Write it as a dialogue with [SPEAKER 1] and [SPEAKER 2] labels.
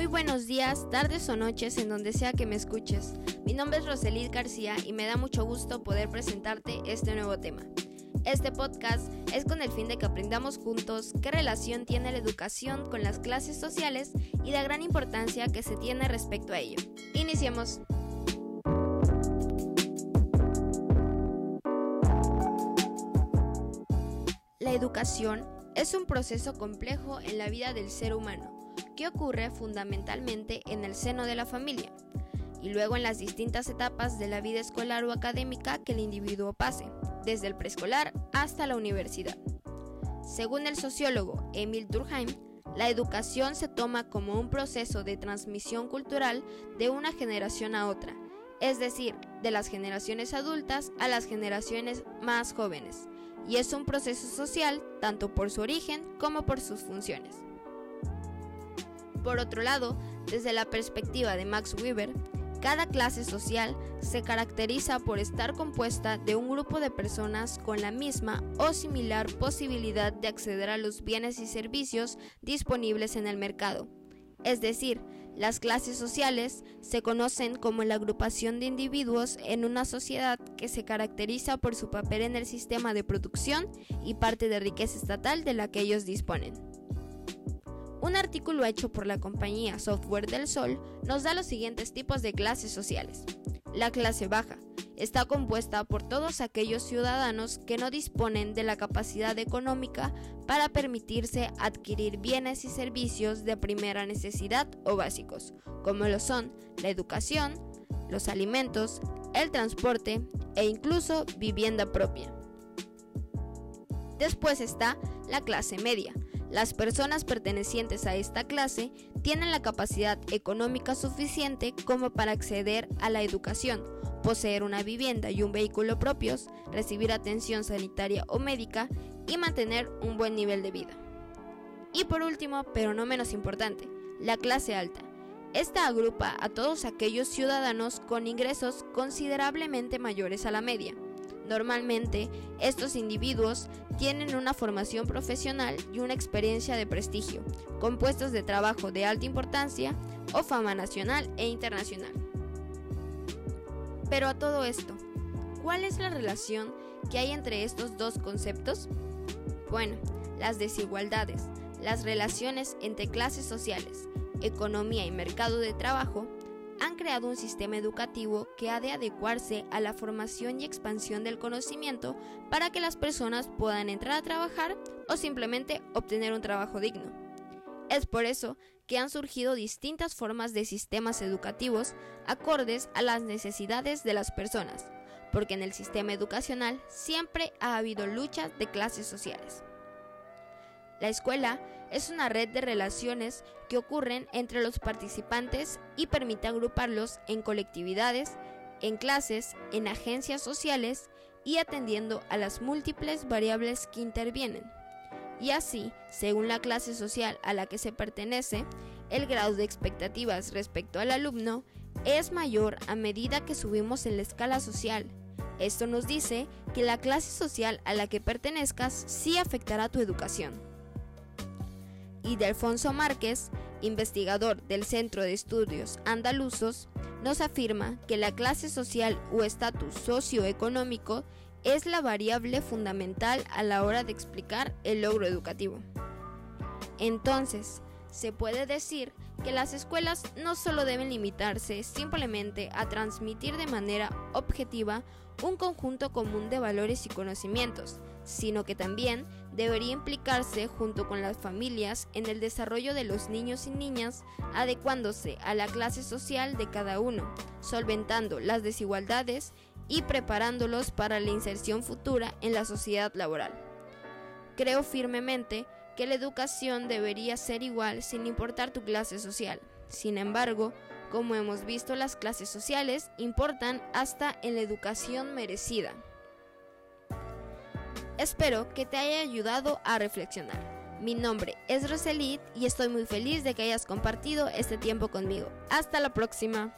[SPEAKER 1] Muy buenos días, tardes o noches en donde sea que me escuches. Mi nombre es Roselid García y me da mucho gusto poder presentarte este nuevo tema. Este podcast es con el fin de que aprendamos juntos qué relación tiene la educación con las clases sociales y la gran importancia que se tiene respecto a ello. Iniciemos. La educación es un proceso complejo en la vida del ser humano ocurre fundamentalmente en el seno de la familia y luego en las distintas etapas de la vida escolar o académica que el individuo pase, desde el preescolar hasta la universidad. Según el sociólogo Emil Durkheim, la educación se toma como un proceso de transmisión cultural de una generación a otra, es decir, de las generaciones adultas a las generaciones más jóvenes, y es un proceso social tanto por su origen como por sus funciones. Por otro lado, desde la perspectiva de Max Weber, cada clase social se caracteriza por estar compuesta de un grupo de personas con la misma o similar posibilidad de acceder a los bienes y servicios disponibles en el mercado. Es decir, las clases sociales se conocen como la agrupación de individuos en una sociedad que se caracteriza por su papel en el sistema de producción y parte de riqueza estatal de la que ellos disponen. Un artículo hecho por la compañía Software del Sol nos da los siguientes tipos de clases sociales. La clase baja está compuesta por todos aquellos ciudadanos que no disponen de la capacidad económica para permitirse adquirir bienes y servicios de primera necesidad o básicos, como lo son la educación, los alimentos, el transporte e incluso vivienda propia. Después está la clase media, las personas pertenecientes a esta clase tienen la capacidad económica suficiente como para acceder a la educación, poseer una vivienda y un vehículo propios, recibir atención sanitaria o médica y mantener un buen nivel de vida. Y por último, pero no menos importante, la clase alta. Esta agrupa a todos aquellos ciudadanos con ingresos considerablemente mayores a la media Normalmente, estos individuos tienen una formación profesional y una experiencia de prestigio, con puestos de trabajo de alta importancia o fama nacional e internacional. Pero a todo esto, ¿cuál es la relación que hay entre estos dos conceptos? Bueno, las desigualdades, las relaciones entre clases sociales, economía y mercado de trabajo han creado un sistema educativo que ha de adecuarse a la formación y expansión del conocimiento para que las personas puedan entrar a trabajar o simplemente obtener un trabajo digno. Es por eso que han surgido distintas formas de sistemas educativos acordes a las necesidades de las personas, porque en el sistema educacional siempre ha habido luchas de clases sociales. La escuela es una red de relaciones que ocurren entre los participantes y permite agruparlos en colectividades, en clases, en agencias sociales y atendiendo a las múltiples variables que intervienen. Y así, según la clase social a la que se pertenece, el grado de expectativas respecto al alumno es mayor a medida que subimos en la escala social. Esto nos dice que la clase social a la que pertenezcas sí afectará tu educación y de Alfonso Márquez, investigador del Centro de Estudios Andalusos, nos afirma que la clase social o estatus socioeconómico es la variable fundamental a la hora de explicar el logro educativo. Entonces, se puede decir que las escuelas no solo deben limitarse simplemente a transmitir de manera objetiva un conjunto común de valores y conocimientos, sino que también debería implicarse junto con las familias en el desarrollo de los niños y niñas, adecuándose a la clase social de cada uno, solventando las desigualdades y preparándolos para la inserción futura en la sociedad laboral. Creo firmemente que la educación debería ser igual sin importar tu clase social. Sin embargo, como hemos visto, las clases sociales importan hasta en la educación merecida. Espero que te haya ayudado a reflexionar. Mi nombre es Roselit y estoy muy feliz de que hayas compartido este tiempo conmigo. Hasta la próxima.